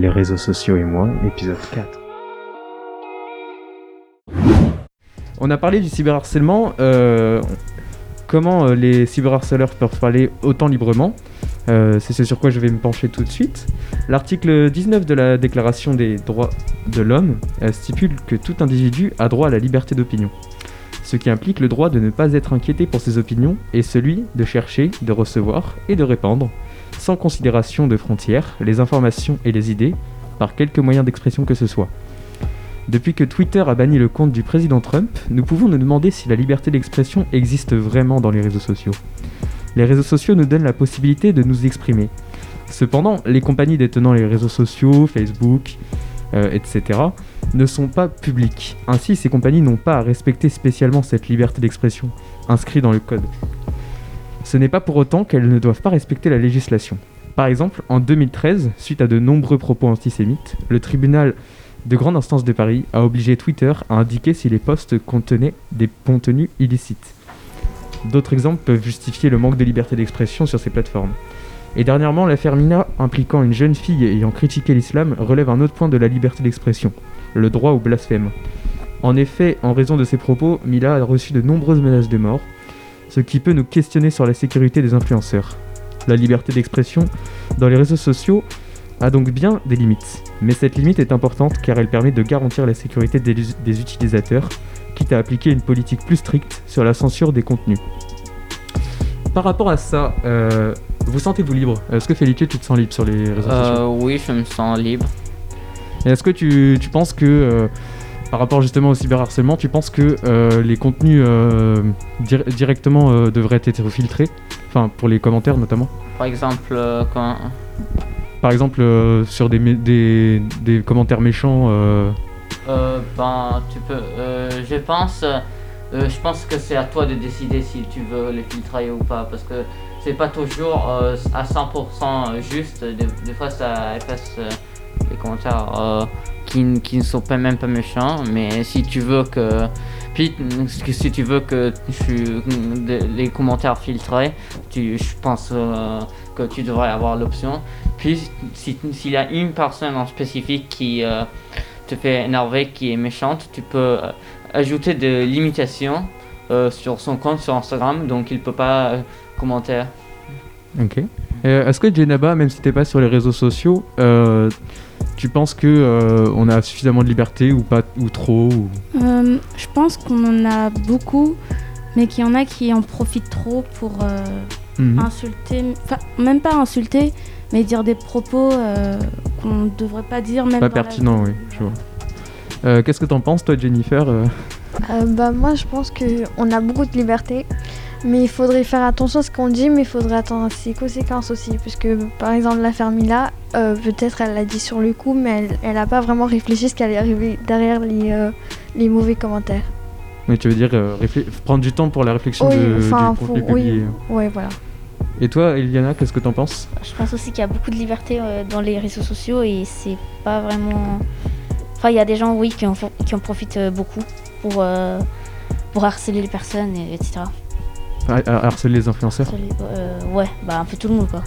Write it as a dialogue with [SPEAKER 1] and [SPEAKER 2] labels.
[SPEAKER 1] Les réseaux sociaux et moi, épisode 4.
[SPEAKER 2] On a parlé du cyberharcèlement, euh, comment euh, les cyberharceleurs peuvent parler autant librement. Euh, c'est ce sur quoi je vais me pencher tout de suite. L'article 19 de la Déclaration des droits de l'homme stipule que tout individu a droit à la liberté d'opinion, ce qui implique le droit de ne pas être inquiété pour ses opinions et celui de chercher, de recevoir et de répandre, sans considération de frontières, les informations et les idées, par quelque moyen d'expression que ce soit. Depuis que Twitter a banni le compte du président Trump, nous pouvons nous demander si la liberté d'expression existe vraiment dans les réseaux sociaux. Les réseaux sociaux nous donnent la possibilité de nous exprimer. Cependant, les compagnies détenant les réseaux sociaux, Facebook, euh, etc., ne sont pas publiques. Ainsi, ces compagnies n'ont pas à respecter spécialement cette liberté d'expression, inscrite dans le code. Ce n'est pas pour autant qu'elles ne doivent pas respecter la législation. Par exemple, en 2013, suite à de nombreux propos antisémites, le tribunal de grande instance de Paris a obligé Twitter à indiquer si les posts contenaient des contenus illicites. D'autres exemples peuvent justifier le manque de liberté d'expression sur ces plateformes. Et dernièrement, l'affaire Mina impliquant une jeune fille ayant critiqué l'islam relève un autre point de la liberté d'expression, le droit au blasphème. En effet, en raison de ses propos, Mila a reçu de nombreuses menaces de mort, ce qui peut nous questionner sur la sécurité des influenceurs. La liberté d'expression dans les réseaux sociaux a donc bien des limites, mais cette limite est importante car elle permet de garantir la sécurité des, des utilisateurs, quitte à appliquer une politique plus stricte sur la censure des contenus. Par rapport à ça, euh, vous sentez-vous libre? Est-ce que Felice, tu te sens libre sur les réseaux sociaux?
[SPEAKER 3] Euh, oui, je me sens libre.
[SPEAKER 2] Est-ce que tu, tu penses que, euh, par rapport justement au cyberharcèlement, tu penses que euh, les contenus euh, dir- directement euh, devraient être filtrés? Enfin, pour les commentaires notamment?
[SPEAKER 3] Par exemple, quand...
[SPEAKER 2] Par exemple, sur des, mé- des, des commentaires méchants
[SPEAKER 3] ben, tu peux... euh, je pense... je pense que c'est à toi de décider si tu veux les filtrer ou pas, parce que c'est pas toujours à 100% juste. Des, des fois, ça efface les commentaires euh, qui, ne sont pas même pas méchants, mais si tu veux que... Puis, si tu veux que tu, les commentaires filtrés, tu, je pense euh, que tu devrais avoir l'option. Puis, si- s'il y a une personne en spécifique qui euh, te fait énerver, qui est méchante, tu peux euh, ajouter des limitations sur son compte sur Instagram, donc il peut pas commenter.
[SPEAKER 2] Ok. Est-ce que Jenaba, même si t'es pas sur les réseaux sociaux, tu penses que euh, on a suffisamment de liberté ou pas ou trop ou...
[SPEAKER 4] Euh, je pense qu'on en a beaucoup, mais qu'il y en a qui en profitent trop pour euh,
[SPEAKER 2] Mhm.
[SPEAKER 4] insulter, enfin même pas insulter, mais dire des propos euh, qu'on ne devrait pas dire même
[SPEAKER 2] Pas
[SPEAKER 4] la
[SPEAKER 2] pertinent, oui. Je vois. Euh, Qu'est-ce que t'en penses, toi, Jennifer
[SPEAKER 5] bah, moi, je pense qu'on a beaucoup de liberté, mais il faudrait faire attention à ce qu'on dit, mais il faudrait attendre à ses conséquences aussi. Puisque, par exemple, la Fermila, euh, peut-être elle l'a dit sur le coup, mais elle n'a pas vraiment réfléchi ce qui allait arriver derrière les, euh, les mauvais commentaires.
[SPEAKER 2] Mais tu veux dire euh, prendre du temps pour la réflexion
[SPEAKER 5] Oui,
[SPEAKER 2] de,
[SPEAKER 5] enfin,
[SPEAKER 2] du
[SPEAKER 5] faut-
[SPEAKER 2] contenu
[SPEAKER 5] oui. Ouais, voilà.
[SPEAKER 2] Et toi, Eliana, qu'est-ce que t'en penses?
[SPEAKER 6] Je pense aussi qu'il y a beaucoup de liberté euh, dans les réseaux sociaux et c'est pas vraiment. Enfin, il y a des gens, oui, qui en, font- qui en profitent beaucoup pour, euh, pour harceler les personnes, et, etc.
[SPEAKER 2] Har- har- Harceler les influenceurs
[SPEAKER 6] euh, ouais, bah un peu tout le monde quoi.